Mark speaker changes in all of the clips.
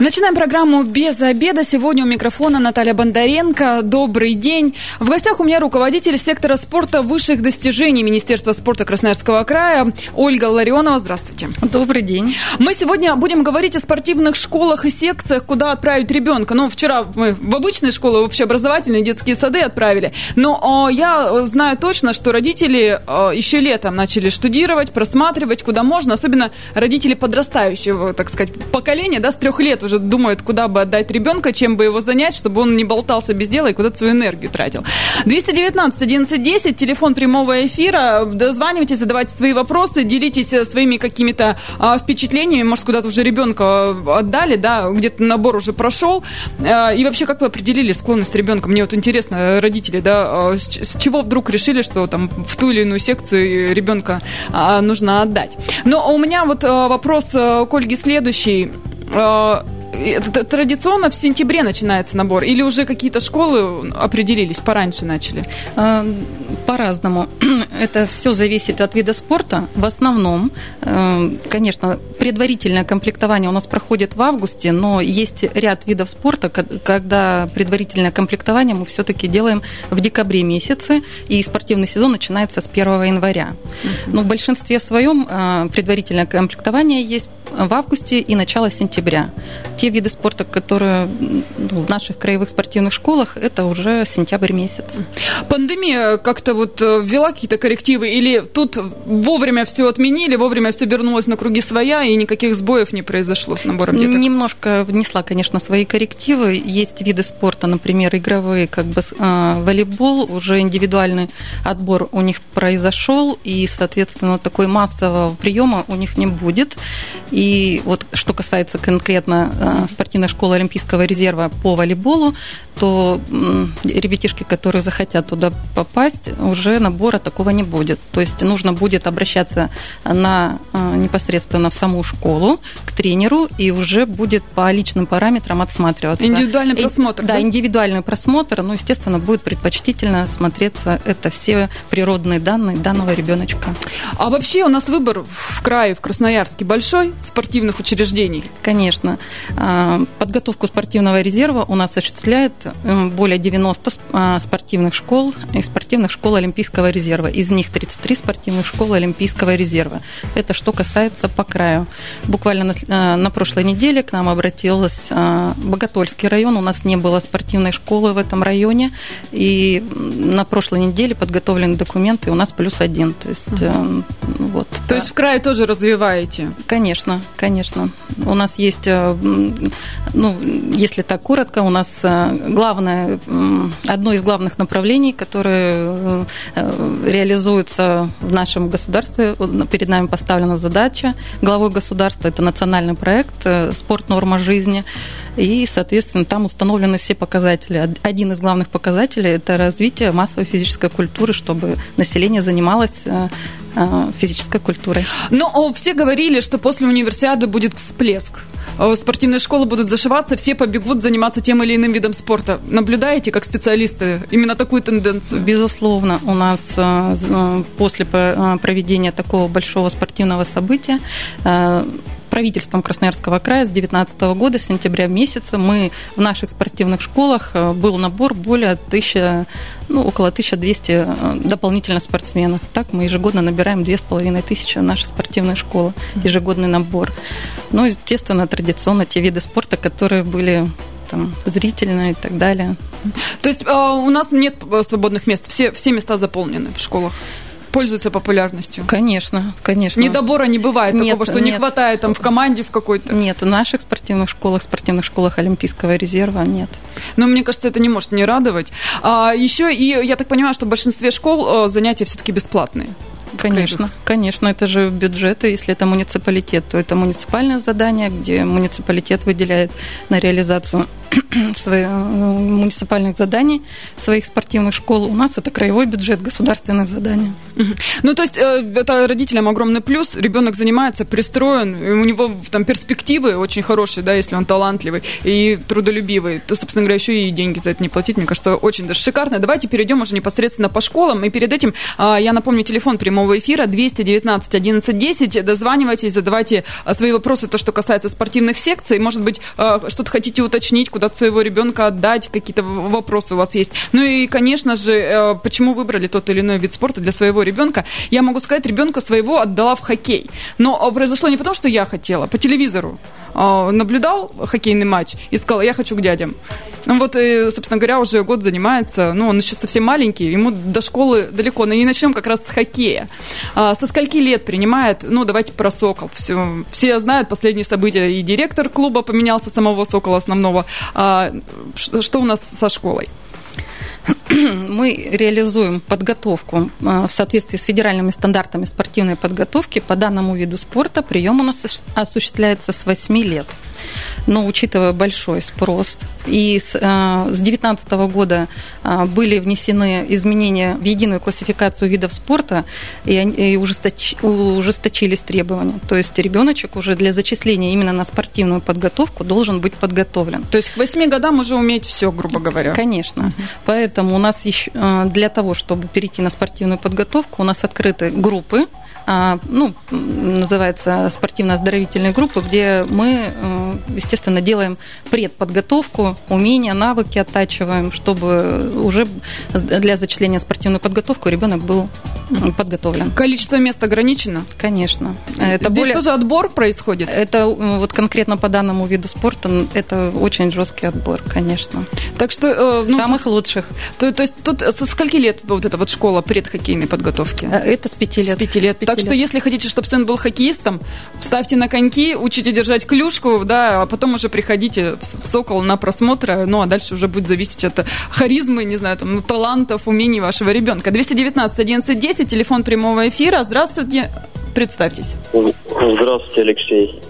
Speaker 1: Начинаем программу «Без обеда». Сегодня у микрофона Наталья Бондаренко. Добрый день. В гостях у меня руководитель сектора спорта высших достижений Министерства спорта Красноярского края Ольга Ларионова. Здравствуйте.
Speaker 2: Добрый день.
Speaker 1: Мы сегодня будем говорить о спортивных школах и секциях, куда отправить ребенка. Ну, вчера мы в обычные школы, в общеобразовательные детские сады отправили. Но я знаю точно, что родители еще летом начали штудировать, просматривать, куда можно. Особенно родители подрастающего, так сказать, поколения, да, с трех лет уже думают, куда бы отдать ребенка, чем бы его занять, чтобы он не болтался без дела и куда-то свою энергию тратил. 219 1110, телефон прямого эфира. Дозванивайтесь, задавайте свои вопросы, делитесь э, своими какими-то а, впечатлениями. Может, куда-то уже ребенка отдали, да, где-то набор уже прошел. А, и вообще, как вы определили склонность ребенка? Мне вот интересно, родители, да, с, с чего вдруг решили, что там в ту или иную секцию ребенка а, нужно отдать? Но у меня вот а, вопрос э, к Ольге следующий. А, традиционно в сентябре начинается набор? Или уже какие-то школы определились, пораньше начали?
Speaker 2: По-разному. Это все зависит от вида спорта. В основном, э, конечно, предварительное комплектование у нас проходит в августе, но есть ряд видов спорта, когда предварительное комплектование мы все-таки делаем в декабре месяце, и спортивный сезон начинается с 1 января. Но в большинстве своем э, предварительное комплектование есть в августе и начало сентября. Те виды спорта, которые в наших краевых спортивных школах, это уже сентябрь месяц.
Speaker 1: Пандемия как-то вот э, ввела какие-то коррективы или тут вовремя все отменили, вовремя все вернулось на круги своя и никаких сбоев не произошло с набором деток?
Speaker 2: Немножко внесла, конечно, свои коррективы. Есть виды спорта, например, игровые, как бы э, волейбол, уже индивидуальный отбор у них произошел, и, соответственно, такой массового приема у них не будет. И вот что касается конкретно э, спортивной школы Олимпийского резерва по волейболу, то ребятишки, которые захотят туда попасть, уже набора такого не будет. То есть нужно будет обращаться на, э, непосредственно в саму школу, к тренеру, и уже будет по личным параметрам отсматриваться.
Speaker 1: Индивидуальный просмотр,
Speaker 2: да? Да, индивидуальный просмотр, ну, естественно, будет предпочтительно смотреться это все природные данные данного ребеночка.
Speaker 1: А вообще у нас выбор в крае, в Красноярске большой спортивных учреждений?
Speaker 2: Конечно. А, подготовку спортивного резерва у нас осуществляет более 90 а, спортивных школ и спортивных школ Олимпийского резерва. Из них 33 спортивных школы Олимпийского резерва. Это что касается по краю. Буквально на, а, на прошлой неделе к нам обратился Боготольский район. У нас не было спортивной школы в этом районе. И на прошлой неделе подготовлены документы, и у нас плюс один. То есть, угу.
Speaker 1: вот. То да. есть в крае тоже развиваете?
Speaker 2: Конечно конечно. У нас есть, э, ну, если так коротко, у нас э, главное, одно из главных направлений, которое э, реализуется в нашем государстве, перед нами поставлена задача главой государства, это национальный проект «Спорт. Норма жизни». И, соответственно, там установлены все показатели. Один из главных показателей – это развитие массовой физической культуры, чтобы население занималось Э, физической культурой.
Speaker 1: Но все говорили, что после универсиады будет всплеск. Э, спортивные школы будут зашиваться, все побегут заниматься тем или иным видом спорта. Наблюдаете, как специалисты, именно такую тенденцию?
Speaker 2: Безусловно, у нас э, после проведения такого большого спортивного события правительством Красноярского края с 2019 года, с сентября месяца, мы в наших спортивных школах был набор более тысячи ну, около 1200 э, дополнительно спортсменов. Так мы ежегодно набираем 2500 нашей спортивной школы, ежегодный набор. Ну, естественно, традиционно те виды спорта, которые были там, зрительные и так далее.
Speaker 1: То есть э, у нас нет свободных мест, все, все места заполнены в школах? Пользуется популярностью?
Speaker 2: Конечно, конечно.
Speaker 1: Недобора не бывает нет, такого, что нет. не хватает там в команде в какой-то?
Speaker 2: Нет, в наших спортивных школах, спортивных школах Олимпийского резерва нет.
Speaker 1: Но мне кажется, это не может не радовать. А, еще и я так понимаю, что в большинстве школ э, занятия все-таки бесплатные.
Speaker 2: Конечно, конечно, это же бюджеты. Если это муниципалитет, то это муниципальное задание, где муниципалитет выделяет на реализацию своих э, муниципальных заданий своих спортивных школ. У нас это краевой бюджет, государственных заданий.
Speaker 1: Ну, то есть э, это родителям огромный плюс. Ребенок занимается, пристроен, у него там перспективы очень хорошие, да, если он талантливый и трудолюбивый, то, собственно говоря, еще и деньги за это не платить, мне кажется, очень даже шикарно. Давайте перейдем уже непосредственно по школам. И перед этим а, я напомню телефон прямого эфира 219 11 10. Дозванивайтесь, задавайте а, свои вопросы, то, что касается спортивных секций. Может быть, а, что-то хотите уточнить, куда-то своего ребенка отдать, какие-то вопросы у вас есть. Ну и, конечно же, э, почему выбрали тот или иной вид спорта для своего ребенка. Я могу сказать, ребенка своего отдала в хоккей. Но произошло не потому, что я хотела, по телевизору. А, наблюдал хоккейный матч и сказал, я хочу к дядям. Ну вот, и, собственно говоря, уже год занимается, ну, он еще совсем маленький, ему до школы далеко, но и начнем как раз с хоккея. А, со скольки лет принимает, ну, давайте про «Сокол». Все, все знают последние события, и директор клуба поменялся, самого «Сокола» основного. А, что у нас со школой?
Speaker 2: мы реализуем подготовку в соответствии с федеральными стандартами спортивной подготовки по данному виду спорта. Прием у нас осуществляется с 8 лет но учитывая большой спрос. И с 2019 э, года э, были внесены изменения в единую классификацию видов спорта и ужесточились требования. То есть ребеночек уже для зачисления именно на спортивную подготовку должен быть подготовлен.
Speaker 1: То есть к 8 годам уже уметь все, грубо говоря.
Speaker 2: Конечно. Поэтому у нас еще э, для того, чтобы перейти на спортивную подготовку, у нас открыты группы ну, называется спортивно-оздоровительные группы, где мы, э, естественно, делаем предподготовку, умения, навыки оттачиваем, чтобы уже для зачисления спортивную подготовку ребенок был подготовлен.
Speaker 1: Количество мест ограничено?
Speaker 2: Конечно.
Speaker 1: Это Здесь более... тоже отбор происходит?
Speaker 2: Это вот конкретно по данному виду спорта, это очень жесткий отбор, конечно.
Speaker 1: Так что... Э,
Speaker 2: ну, Самых тут, лучших.
Speaker 1: То, то есть тут со скольки лет вот эта вот школа предхоккейной подготовки?
Speaker 2: Э, это с пяти лет.
Speaker 1: С пяти лет. С пяти так что если хотите, чтобы сын был хоккеистом, ставьте на коньки, учите держать клюшку, да, а потом уже приходите в «Сокол» на просмотр, ну, а дальше уже будет зависеть от харизмы, не знаю, там, ну, талантов, умений вашего ребенка. 219 11 10, телефон прямого эфира. Здравствуйте, представьтесь.
Speaker 3: Здравствуйте, Алексей.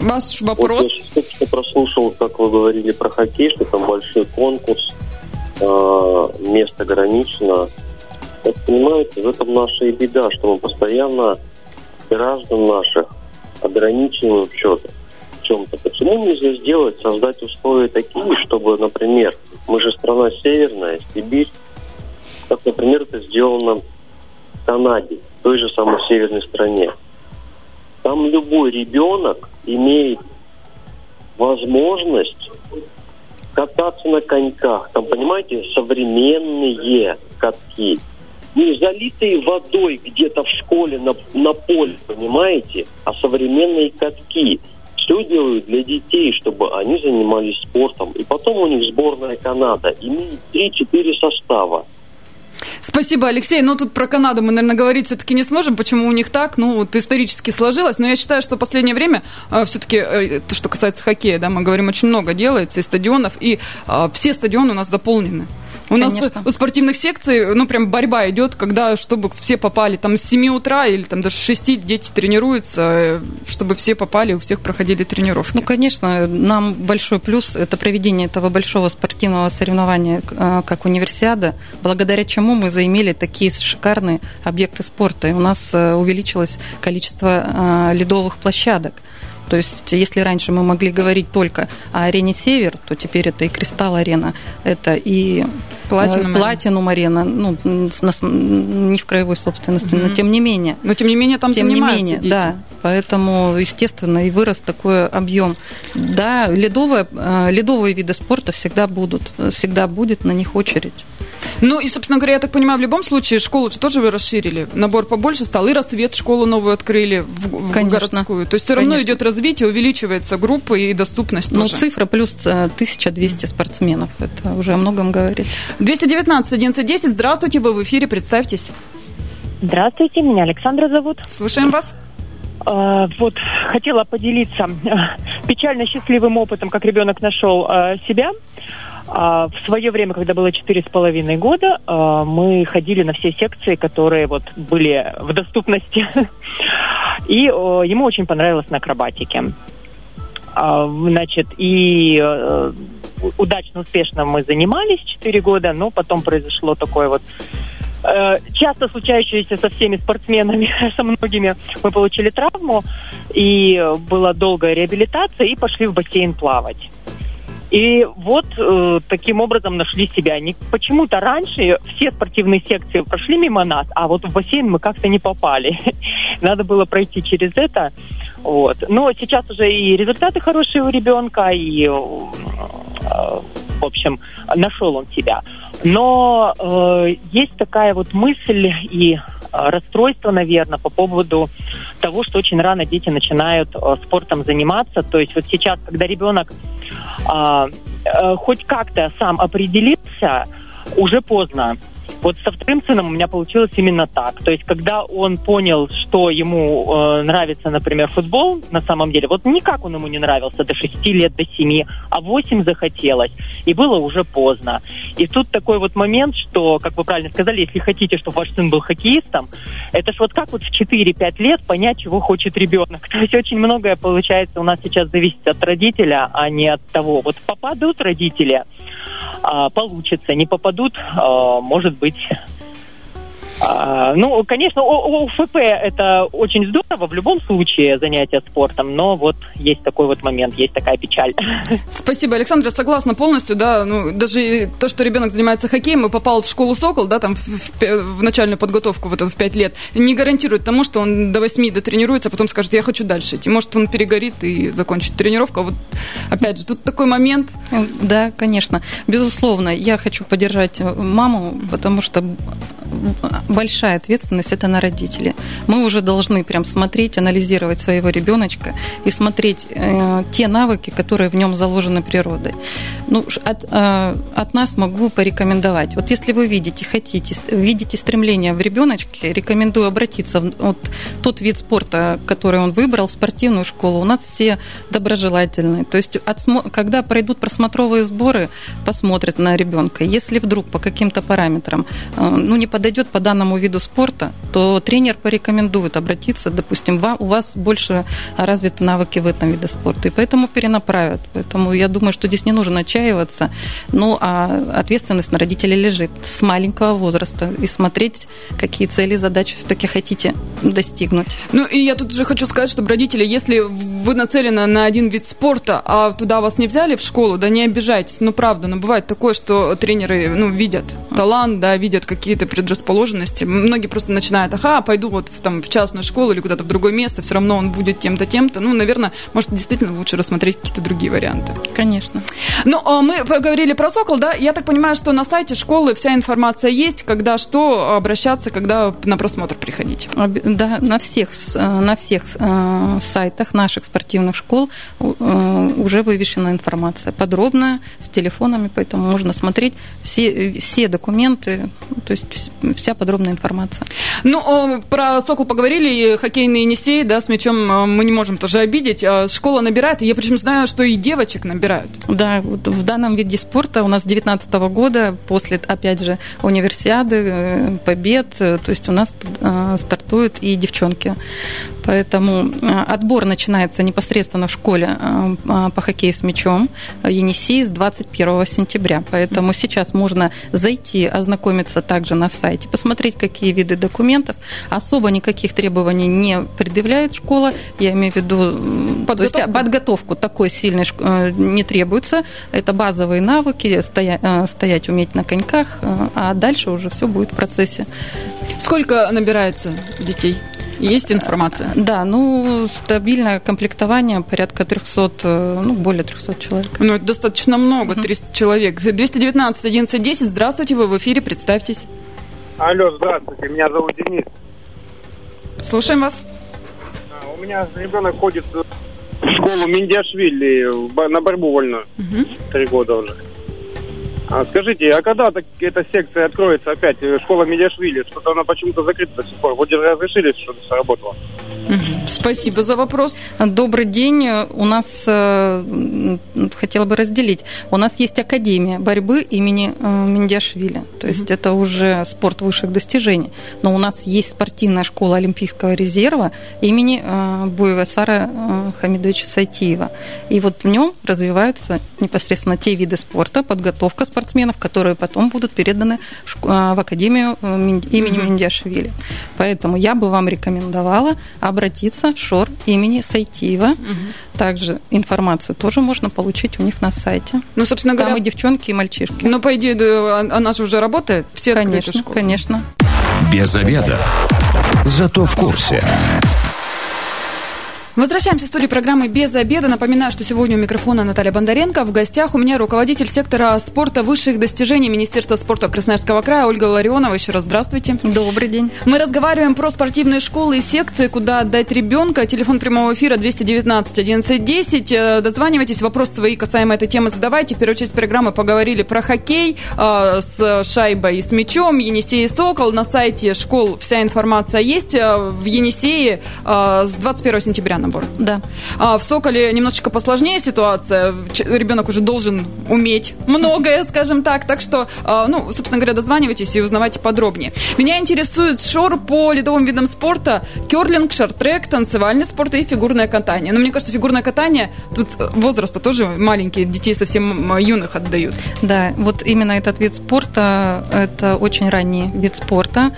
Speaker 1: Ваш вопрос?
Speaker 3: Вот я прослушал, как вы говорили про хоккей, что там большой конкурс, э, место ограничено. Вот понимаете, в этом наша и беда, что мы постоянно граждан наших ограничиваем в чем-то. В чем-то. Почему нельзя сделать, создать условия такие, чтобы, например, мы же страна северная, Сибирь, как, например, это сделано в Канаде, в той же самой северной стране. Там любой ребенок имеет возможность кататься на коньках. Там, понимаете, современные катки. Не залитые водой где-то в школе на, на поле, понимаете, а современные катки. Все делают для детей, чтобы они занимались спортом. И потом у них сборная Канада имеет 3-4 состава.
Speaker 1: Спасибо, Алексей. Ну, тут про Канаду мы, наверное, говорить все-таки не сможем, почему у них так. Ну, вот исторически сложилось. Но я считаю, что в последнее время э, все-таки, э, то, что касается хоккея, да, мы говорим, очень много делается, и стадионов, и э, все стадионы у нас заполнены. У Конечно. нас у спортивных секций, ну, прям борьба идет, когда, чтобы все попали, там, с 7 утра или там даже с 6 дети тренируются, э, чтобы все попали, у всех проходили тренировки.
Speaker 2: Ну, конечно, нам большой плюс – это проведение этого большого спортивного соревнования, э, как универсиада, благодаря чему мы заимели такие шикарные объекты спорта. И у нас э, увеличилось количество ледовых площадок. То есть, если раньше мы могли говорить только о арене Север, то теперь это и Кристалл Арена, это и Платинум, Платинум Арена, ну, не в краевой собственности, угу. но тем не менее.
Speaker 1: Но тем не менее там тем занимаются не менее, дети.
Speaker 2: Да, поэтому, естественно, и вырос такой объем. Да, ледовые, э, ледовые виды спорта всегда будут, всегда будет на них очередь.
Speaker 1: Ну и, собственно говоря, я так понимаю, в любом случае школу же тоже вы расширили, набор побольше стал, и рассвет школу новую открыли в, в городскую. То есть все равно Конечно. идет развитие, увеличивается группа и доступность
Speaker 2: ну, тоже. Ну, цифра плюс 1200 спортсменов, это уже о многом говорит.
Speaker 1: 219 1110, здравствуйте, вы в эфире, представьтесь.
Speaker 4: Здравствуйте, меня Александра зовут.
Speaker 1: Слушаем вас.
Speaker 4: Uh, вот, хотела поделиться uh, печально счастливым опытом, как ребенок нашел uh, себя. А, в свое время, когда было четыре с половиной года, а, мы ходили на все секции, которые вот были в доступности. И ему очень понравилось на акробатике. А, значит, и э, удачно, успешно мы занимались четыре года, но потом произошло такое вот э, часто случающееся со всеми спортсменами, со многими, мы получили травму, и была долгая реабилитация, и пошли в бассейн плавать. И вот э, таким образом нашли себя. Не, почему-то раньше все спортивные секции прошли мимо нас, а вот в бассейн мы как-то не попали. Надо было пройти через это. Вот. Но сейчас уже и результаты хорошие у ребенка, и, э, в общем, нашел он себя. Но э, есть такая вот мысль и расстройство, наверное, по поводу того, что очень рано дети начинают э, спортом заниматься. То есть вот сейчас, когда ребенок а, э, хоть как-то сам определился, уже поздно. Вот со вторым сыном у меня получилось именно так. То есть, когда он понял, что ему э, нравится, например, футбол, на самом деле, вот никак он ему не нравился до 6 лет, до 7, а 8 захотелось. И было уже поздно. И тут такой вот момент, что, как вы правильно сказали, если хотите, чтобы ваш сын был хоккеистом, это ж вот как вот в 4-5 лет понять, чего хочет ребенок. То есть очень многое, получается, у нас сейчас зависит от родителя, а не от того. Вот попадут родители, получится, не попадут, а, может быть, а, ну, конечно, ОФП это очень здорово в любом случае занятие спортом, но вот есть такой вот момент, есть такая печаль.
Speaker 1: Спасибо, Александра, согласна полностью, да, ну, даже то, что ребенок занимается хоккеем и попал в школу «Сокол», да, там в, в начальную подготовку вот в 5 лет, не гарантирует тому, что он до 8 дотренируется, а потом скажет, я хочу дальше идти. Может, он перегорит и закончит тренировку. А вот, опять же, тут такой момент.
Speaker 2: Да, конечно. Безусловно, я хочу поддержать маму, потому что большая ответственность это на родителей. Мы уже должны прям смотреть, анализировать своего ребеночка и смотреть э, те навыки, которые в нем заложены природой. Ну, от, э, от нас могу порекомендовать. Вот если вы видите, хотите, видите стремление в ребеночке, рекомендую обратиться в вот, тот вид спорта, который он выбрал, в спортивную школу. У нас все доброжелательные. То есть, от, когда пройдут просмотровые сборы, посмотрят на ребенка. Если вдруг по каким-то параметрам э, ну, не подойдет по данному виду спорта, то тренер порекомендует обратиться, допустим, вам, у вас больше развиты навыки в этом виде спорта, и поэтому перенаправят. Поэтому я думаю, что здесь не нужно отчаиваться, ну, а ответственность на родителей лежит с маленького возраста. И смотреть, какие цели, задачи все-таки хотите достигнуть.
Speaker 1: Ну, и я тут же хочу сказать, чтобы родители, если вы нацелены на один вид спорта, а туда вас не взяли в школу, да не обижайтесь, ну, правда, но бывает такое, что тренеры, ну, видят талант, да, видят какие-то предрасположенности. Многие просто начинают, ага, пойду вот в, там, в частную школу или куда-то в другое место, все равно он будет тем-то, тем-то. Ну, наверное, может, действительно лучше рассмотреть какие-то другие варианты.
Speaker 2: Конечно.
Speaker 1: Ну, а мы поговорили про «Сокол», да? Я так понимаю, что на сайте школы вся информация есть, когда что обращаться, когда на просмотр приходить.
Speaker 2: Да, на всех, на всех э, сайтах наших спортивных школ э, уже вывешена информация подробная, с телефонами, поэтому можно смотреть все, все документы, то есть вся подробная информация.
Speaker 1: Ну, про «Сокол» поговорили, хоккейный Енисей, да, с мячом мы не можем тоже обидеть. А школа набирает, и я причем знаю, что и девочек набирают.
Speaker 2: Да, вот в данном виде спорта у нас с 2019 года, после, опять же, универсиады, э, побед, э, то есть у нас э, стартуют и девчонки. Поэтому отбор начинается непосредственно в школе по хоккею с мячом Енисей с 21 сентября. Поэтому сейчас можно зайти, ознакомиться также на сайте, посмотреть, какие виды документов. Особо никаких требований не предъявляет школа. Я имею в виду подготовку, то есть подготовку такой сильной э, не требуется. Это базовые навыки, стоять, э, стоять уметь на коньках, э, а дальше уже все будет в процессе.
Speaker 1: Сколько набирается детей? Есть информация?
Speaker 2: Да, ну, стабильное комплектование порядка 300, ну, более 300 человек.
Speaker 1: Ну, это достаточно много, 300 угу. человек. 219 11 10, здравствуйте, вы в эфире, представьтесь.
Speaker 5: Алло, здравствуйте, меня зовут Денис.
Speaker 1: Слушаем вас.
Speaker 5: У меня ребенок ходит в школу Миндиашвили на борьбу вольную. Угу. Три года уже. А скажите, а когда так, эта секция откроется опять? Школа Медиашвили, что-то она почему-то закрыта до сих пор. Вроде разрешили, что-то сработало.
Speaker 1: Угу. Спасибо за вопрос.
Speaker 2: Добрый день. У нас, э, хотела бы разделить, у нас есть Академия борьбы имени э, Миндиашвили. То есть mm-hmm. это уже спорт высших достижений. Но у нас есть спортивная школа Олимпийского резерва имени э, Буева Сара Хамидовича Сайтиева. И вот в нем развиваются непосредственно те виды спорта, подготовка спортсменов, которые потом будут переданы в Академию имени mm-hmm. Миндиашвили. Поэтому я бы вам рекомендовала обратиться в ШОР имени Сайтиева. Угу. Также информацию тоже можно получить у них на сайте.
Speaker 1: Ну, собственно говоря...
Speaker 2: Там и девчонки, и мальчишки.
Speaker 1: Ну, по идее, она же уже работает, все
Speaker 2: конечно, школы. Конечно,
Speaker 6: Без обеда. Зато в курсе.
Speaker 1: Возвращаемся в студию программы «Без обеда». Напоминаю, что сегодня у микрофона Наталья Бондаренко. В гостях у меня руководитель сектора спорта высших достижений Министерства спорта Красноярского края Ольга Ларионова. Еще раз здравствуйте.
Speaker 2: Добрый день.
Speaker 1: Мы разговариваем про спортивные школы и секции, куда отдать ребенка. Телефон прямого эфира 219 1110. Дозванивайтесь, вопрос свои касаемо этой темы задавайте. В первую часть программы поговорили про хоккей э, с шайбой и с мячом. Енисей и Сокол. На сайте школ вся информация есть. Э, в Енисее э, с 21 сентября набор.
Speaker 2: Да.
Speaker 1: А в Соколе немножечко посложнее ситуация. Ребенок уже должен уметь многое, скажем так. Так что, а, ну, собственно говоря, дозванивайтесь и узнавайте подробнее. Меня интересует шор по ледовым видам спорта, керлинг, шартрек, танцевальный спорт и фигурное катание. Но мне кажется, фигурное катание, тут э, возраста тоже маленькие, детей совсем юных отдают.
Speaker 2: Да, вот именно этот вид спорта, это очень ранний вид спорта.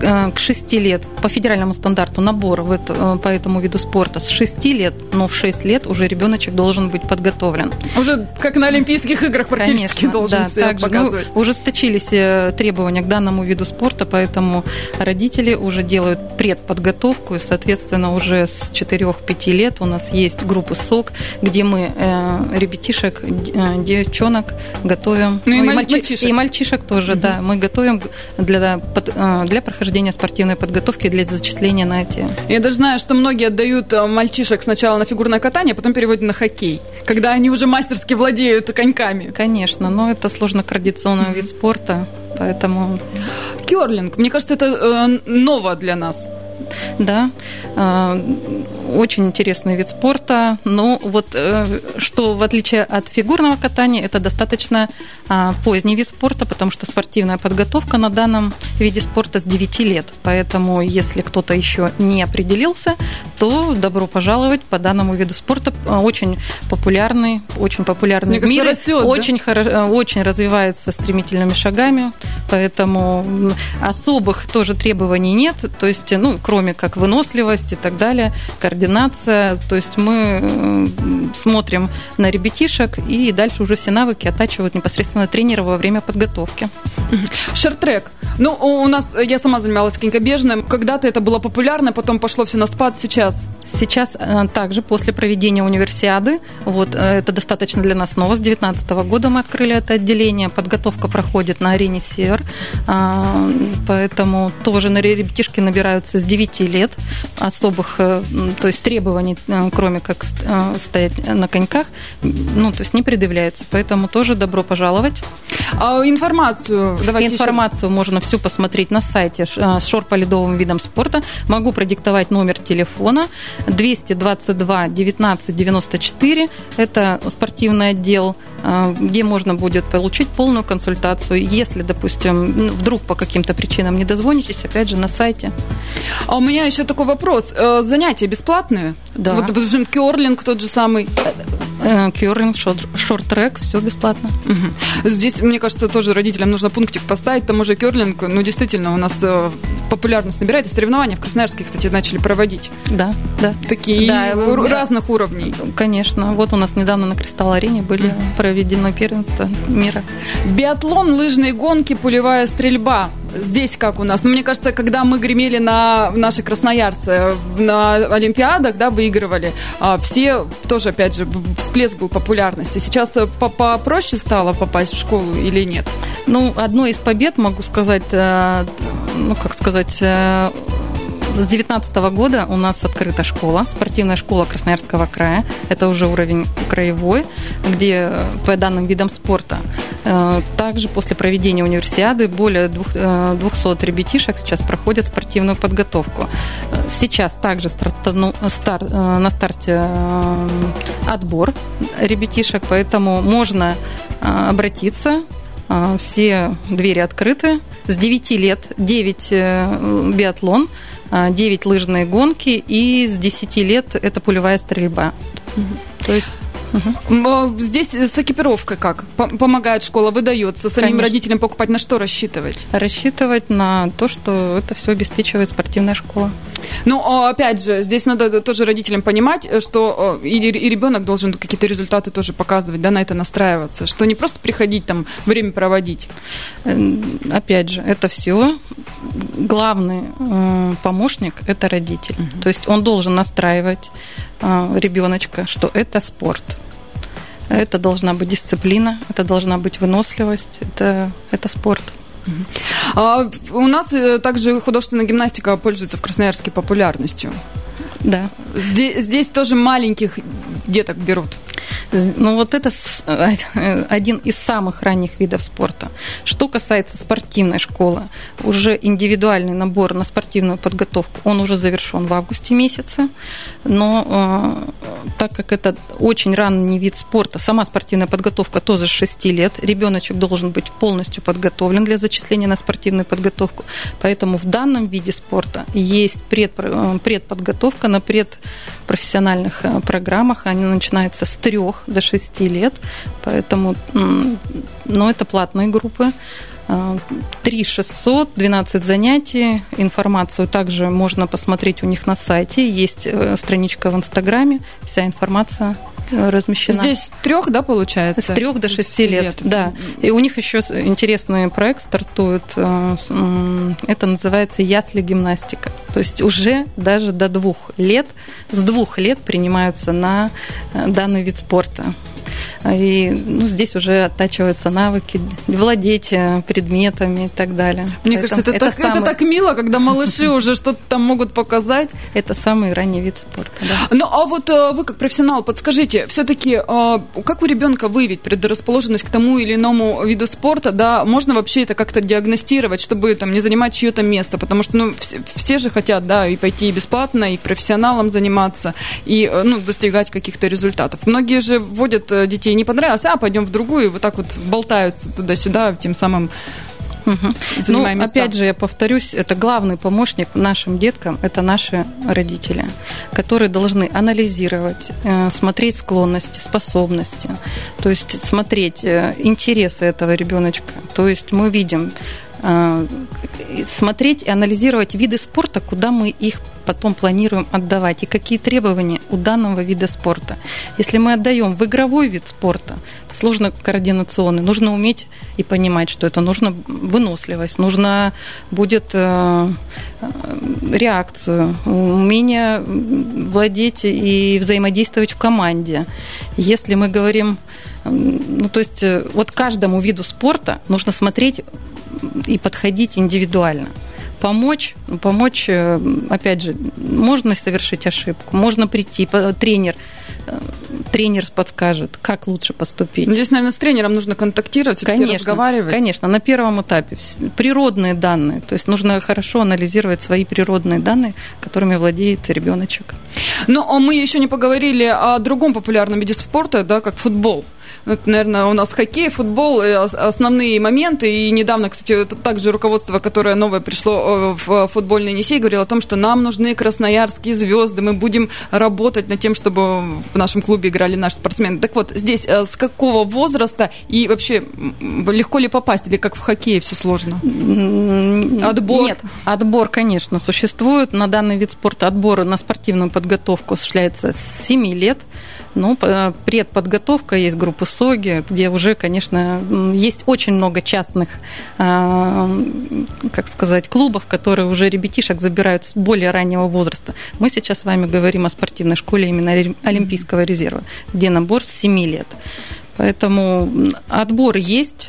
Speaker 2: Э, к 6 лет по федеральному стандарту набор э, по этому виду спорта с 6 лет, но в 6 лет уже ребеночек должен быть подготовлен.
Speaker 1: Уже как на Олимпийских играх практически Конечно, должен да, все также, показывать.
Speaker 2: Ну, ужесточились э, требования к данному виду спорта, поэтому родители уже делают предподготовку, и, соответственно, уже с 4-5 лет у нас есть группы СОК, где мы э, ребятишек, э, девчонок готовим.
Speaker 1: Ну, ну и, и, мальчишек.
Speaker 2: И мальчишек тоже, угу. да. Мы готовим для, э, для прохождения спортивной подготовки, для зачисления на эти...
Speaker 1: Я даже знаю, что многие отдают мальчишек сначала на фигурное катание, а потом переводят на хоккей, когда они уже мастерски владеют коньками.
Speaker 2: Конечно, но это сложно традиционный mm-hmm. вид спорта, поэтому...
Speaker 1: Керлинг, мне кажется, это э, ново для нас.
Speaker 2: Да, э, очень интересный вид спорта. Но вот э, что в отличие от фигурного катания, это достаточно а, поздний вид спорта, потому что спортивная подготовка на данном виде спорта с 9 лет. Поэтому если кто-то еще не определился, то добро пожаловать по данному виду спорта. А, очень популярный, очень популярный Мне в мире.
Speaker 1: Растет,
Speaker 2: очень, да? хоро- э, очень развивается стремительными шагами, поэтому особых тоже требований нет. То есть, ну, кроме как выносливость и так далее, координация. То есть мы смотрим на ребятишек и дальше уже все навыки оттачивают непосредственно тренера во время подготовки.
Speaker 1: Шартрек. Ну, у нас, я сама занималась конькобежным. Когда-то это было популярно, потом пошло все на спад. Сейчас?
Speaker 2: Сейчас э, также после проведения универсиады, вот э, это достаточно для нас ново. С 2019 года мы открыли это отделение. Подготовка проходит на арене «Север». А, поэтому тоже на ребятишки набираются с 9 лет. Особых, э, то есть требований, кроме как стоять на коньках, ну, то есть не предъявляется. Поэтому тоже добро пожаловать.
Speaker 1: А информацию давайте
Speaker 2: Информацию еще. можно всю посмотреть на сайте шор по ледовым видам спорта. Могу продиктовать номер телефона 222 19 94. Это спортивный отдел, а, где можно будет получить полную консультацию. Если, допустим, вдруг по каким-то причинам не дозвонитесь, опять же, на сайте.
Speaker 1: У меня еще такой вопрос. Э, занятия бесплатные?
Speaker 2: Да.
Speaker 1: Вот, допустим, керлинг тот же самый.
Speaker 2: Керлинг, шорт-трек, все бесплатно.
Speaker 1: Угу. Здесь, мне кажется, тоже родителям нужно пунктик поставить. Там уже керлинг, ну, действительно, у нас э, популярность набирает. И соревнования в Красноярске, кстати, начали проводить.
Speaker 2: Да, да.
Speaker 1: Такие да, разных уровней.
Speaker 2: Конечно. Вот у нас недавно на Кристалл-арене были mm. проведены первенства мира.
Speaker 1: Биатлон, лыжные гонки, пулевая стрельба здесь как у нас? Ну, мне кажется, когда мы гремели на наши красноярцы на Олимпиадах, да, выигрывали, а, все тоже, опять же, всплеск был популярности. Сейчас э, попроще стало попасть в школу или нет?
Speaker 2: Ну, одной из побед, могу сказать, э, ну, как сказать, э, с 2019 года у нас открыта школа, спортивная школа Красноярского края. Это уже уровень краевой, где по данным видам спорта Э, также после проведения универсиады более 200 ребятишек сейчас проходят спортивную подготовку. Сейчас также стар, на старте отбор ребятишек, поэтому можно обратиться все двери открыты. С 9 лет 9 биатлон, 9 лыжные гонки и с 10 лет это пулевая стрельба.
Speaker 1: То есть Угу. Здесь с экипировкой как? Помогает школа, выдается. Самим Конечно. родителям покупать на что рассчитывать?
Speaker 2: Рассчитывать на то, что это все обеспечивает спортивная школа.
Speaker 1: Ну, опять же, здесь надо тоже родителям понимать, что и, и ребенок должен какие-то результаты тоже показывать, да, на это настраиваться, что не просто приходить там время проводить.
Speaker 2: Опять же, это все главный помощник это родитель. Угу. То есть он должен настраивать ребеночка, что это спорт. Это должна быть дисциплина, это должна быть выносливость, это, это спорт.
Speaker 1: А у нас э, также художественная гимнастика пользуется в Красноярске популярностью.
Speaker 2: Да.
Speaker 1: Здесь, здесь тоже маленьких деток берут.
Speaker 2: Ну, вот это э, один из самых ранних видов спорта. Что касается спортивной школы, уже индивидуальный набор на спортивную подготовку, он уже завершен в августе месяце, но э, так как это очень ранний вид спорта, сама спортивная подготовка тоже с 6 лет, ребеночек должен быть полностью подготовлен для зачисления на спортивную подготовку, поэтому в данном виде спорта есть пред, э, предподготовка на предпрофессиональных программах, они начинаются с 3 до 6 лет, поэтому, но это платные группы. 3 600, 12 занятий. Информацию также можно посмотреть у них на сайте. Есть э, страничка в Инстаграме. Вся информация размещена.
Speaker 1: Здесь трех, да, получается?
Speaker 2: С трех до шести лет, лет, да. И у них еще интересный проект стартует. Э, это называется ясли гимнастика. То есть уже даже до двух лет, с двух лет принимаются на э, данный вид спорта. И ну, здесь уже оттачиваются навыки, владеть э, предметами и так далее.
Speaker 1: Мне Поэтому кажется, это, это, так, самый... это так мило, когда малыши уже что-то там могут показать.
Speaker 2: Это самый ранний вид спорта. Да.
Speaker 1: Ну, а вот э, вы как профессионал, подскажите, все-таки э, как у ребенка выявить предрасположенность к тому или иному виду спорта, да, можно вообще это как-то диагностировать, чтобы там не занимать чье-то место, потому что, ну, все, все же хотят, да, и пойти бесплатно, и профессионалом заниматься, и, ну, достигать каких-то результатов. Многие же вводят детей не понравилось, а пойдем в другую, и вот так вот болтаются туда-сюда, тем самым
Speaker 2: Угу. Ну, опять же, я повторюсь, это главный помощник нашим деткам, это наши родители, которые должны анализировать, э, смотреть склонности, способности, то есть смотреть э, интересы этого ребеночка. То есть мы видим, смотреть и анализировать виды спорта, куда мы их потом планируем отдавать и какие требования у данного вида спорта. Если мы отдаем в игровой вид спорта, сложно координационный, нужно уметь и понимать, что это нужно выносливость, нужно будет э, э, реакцию, умение владеть и взаимодействовать в команде. Если мы говорим, ну то есть э, вот каждому виду спорта нужно смотреть и подходить индивидуально помочь, помочь, э, опять же, можно совершить ошибку, можно прийти, тренер, э, тренер подскажет, как лучше поступить.
Speaker 1: Здесь, наверное, с тренером нужно контактировать,
Speaker 2: конечно,
Speaker 1: разговаривать.
Speaker 2: Конечно, на первом этапе. Природные данные, то есть нужно хорошо анализировать свои природные данные, которыми владеет ребеночек.
Speaker 1: Но ну, а мы еще не поговорили о другом популярном виде спорта, да, как футбол. Это, наверное, у нас хоккей, футбол, основные моменты. И недавно, кстати, также руководство, которое новое пришло э, в футбольный Енисей, говорило о том, что нам нужны красноярские звезды, мы будем работать над тем, чтобы в нашем клубе играли наши спортсмены. Так вот, здесь э, с какого возраста и вообще легко ли попасть, или как в хоккее все сложно?
Speaker 2: Отбор? Нет, отбор, конечно, существует. На данный вид спорта отбор на спортивную подготовку осуществляется с 7 лет. Ну, предподготовка, есть группы СОГИ, где уже, конечно, есть очень много частных, а, как сказать, клубов, которые уже ребятишек забирают с более раннего возраста. Мы сейчас с вами говорим о спортивной школе именно Олимпийского резерва, где набор с 7 лет. Поэтому отбор есть,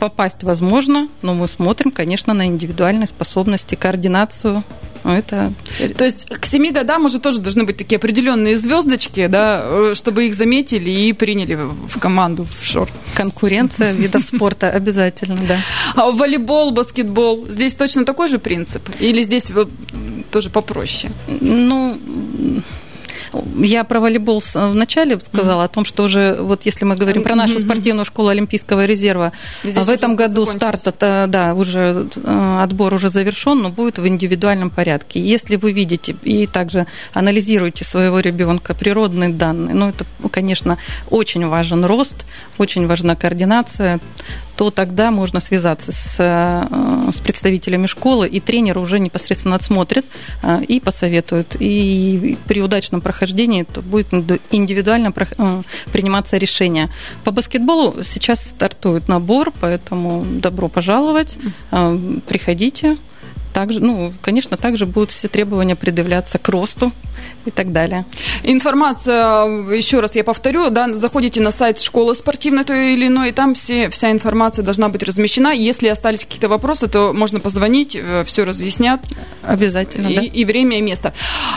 Speaker 2: попасть возможно, но мы смотрим, конечно, на индивидуальные способности, координацию это...
Speaker 1: То есть к семи годам уже тоже должны быть такие определенные звездочки, да, э, чтобы их заметили и приняли в команду в шор.
Speaker 2: Конкуренция видов спорта обязательно, да.
Speaker 1: А волейбол, баскетбол, здесь точно такой же принцип? Или здесь тоже попроще?
Speaker 2: Ну, я про волейбол вначале сказала mm-hmm. о том, что уже вот если мы говорим про нашу спортивную школу Олимпийского резерва, Здесь в этом году старт, да, уже э, отбор уже завершен, но будет в индивидуальном порядке. Если вы видите и также анализируете своего ребенка природные данные, ну это, конечно, очень важен рост, очень важна координация, то тогда можно связаться с, э, с представителями школы, и тренер уже непосредственно отсмотрит э, и посоветует. И при удачном прохождении то будет индивидуально э, приниматься решение. По баскетболу сейчас стартует набор, поэтому добро пожаловать, приходите также, ну, конечно, также будут все требования предъявляться к росту и так далее.
Speaker 1: Информация, еще раз я повторю, да, заходите на сайт школы спортивной той или иной, и там все, вся информация должна быть размещена. Если остались какие-то вопросы, то можно позвонить, э, все разъяснят.
Speaker 2: Обязательно, и,
Speaker 1: да. И время, и место.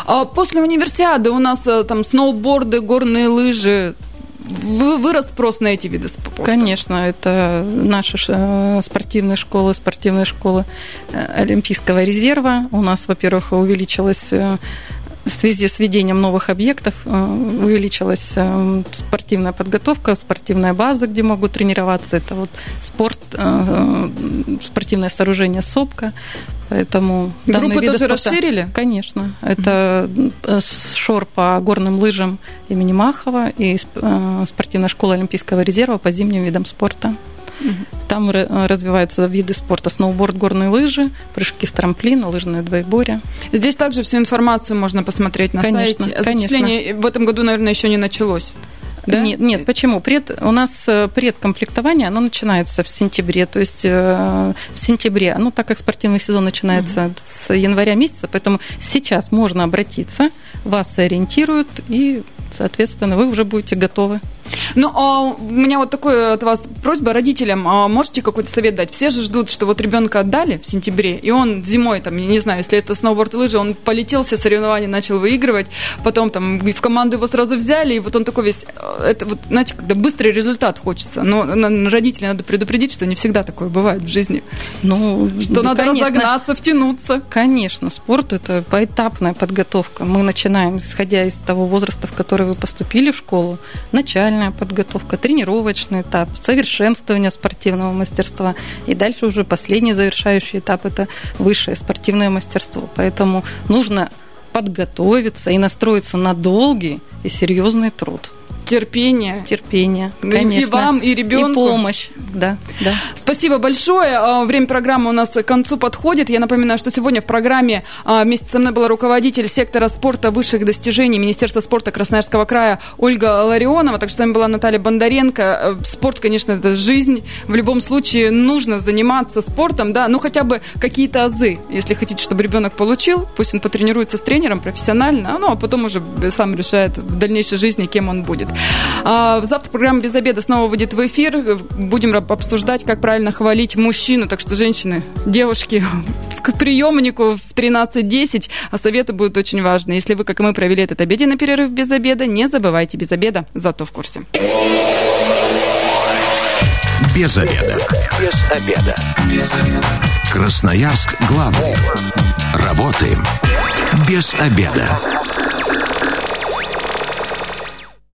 Speaker 1: А после универсиады у нас э, там сноуборды, горные лыжи, вырос спрос на эти виды спорта?
Speaker 2: Конечно, это наши э, спортивные школы, спортивные школы э, Олимпийского резерва. У нас, во-первых, увеличилась э, в связи с введением новых объектов увеличилась спортивная подготовка, спортивная база, где могут тренироваться. Это вот спорт, спортивное сооружение СОПКа. Поэтому
Speaker 1: Группы тоже спорта, расширили?
Speaker 2: Конечно. Это шор по горным лыжам имени Махова и э, спортивная школа Олимпийского резерва по зимним видам спорта. Там развиваются виды спорта сноуборд, горные лыжи, прыжки с трамплина, лыжное двоеборье.
Speaker 1: Здесь также всю информацию можно посмотреть на
Speaker 2: конечно,
Speaker 1: сайте. Зачисление конечно. в этом году, наверное, еще не началось.
Speaker 2: Да? Нет, нет, почему? Пред, у нас э, предкомплектование, оно начинается в сентябре, то есть э, в сентябре, ну, так как спортивный сезон начинается угу. с января месяца, поэтому сейчас можно обратиться, вас ориентируют, и, соответственно, вы уже будете готовы.
Speaker 1: Ну, а у меня вот такой от вас просьба родителям. А можете какой-то совет дать? Все же ждут, что вот ребенка отдали в сентябре, и он зимой, там, я не знаю, если это сноуборд и лыжи, он полетел, все соревнования начал выигрывать, потом там в команду его сразу взяли, и вот он такой весь... Это вот, знаете, когда быстрый результат хочется. Но родителей надо предупредить, что не всегда такое бывает в жизни. Ну, что да, надо конечно, разогнаться, втянуться.
Speaker 2: Конечно, спорт – это поэтапная подготовка. Мы начинаем, исходя из того возраста, в который вы поступили в школу, начальная подготовка, тренировочный этап, совершенствование спортивного мастерства. И дальше уже последний завершающий этап – это высшее спортивное мастерство. Поэтому нужно подготовиться и настроиться на долгий и серьезный труд.
Speaker 1: Терпение.
Speaker 2: Терпение, конечно.
Speaker 1: И вам, и ребенку.
Speaker 2: И помощь, да, да.
Speaker 1: Спасибо большое. А, время программы у нас к концу подходит. Я напоминаю, что сегодня в программе а, вместе со мной была руководитель сектора спорта высших достижений Министерства спорта Красноярского края Ольга Ларионова. Также с вами была Наталья Бондаренко. Э, спорт, конечно, это жизнь. В любом случае нужно заниматься спортом, да, ну хотя бы какие-то азы. Если хотите, чтобы ребенок получил, пусть он потренируется с тренером профессионально, ну а потом уже сам решает в дальнейшей жизни, кем он будет. А, завтра программа «Без обеда» снова выйдет в эфир. Будем обсуждать, как правильно хвалить мужчину. Так что, женщины, девушки, к приемнику в 13.10, а советы будут очень важны. Если вы, как и мы, провели этот обеденный перерыв без обеда, не забывайте без обеда, зато в курсе.
Speaker 6: Без обеда. Без обеда. Без обеда. Красноярск главный. Работаем без обеда.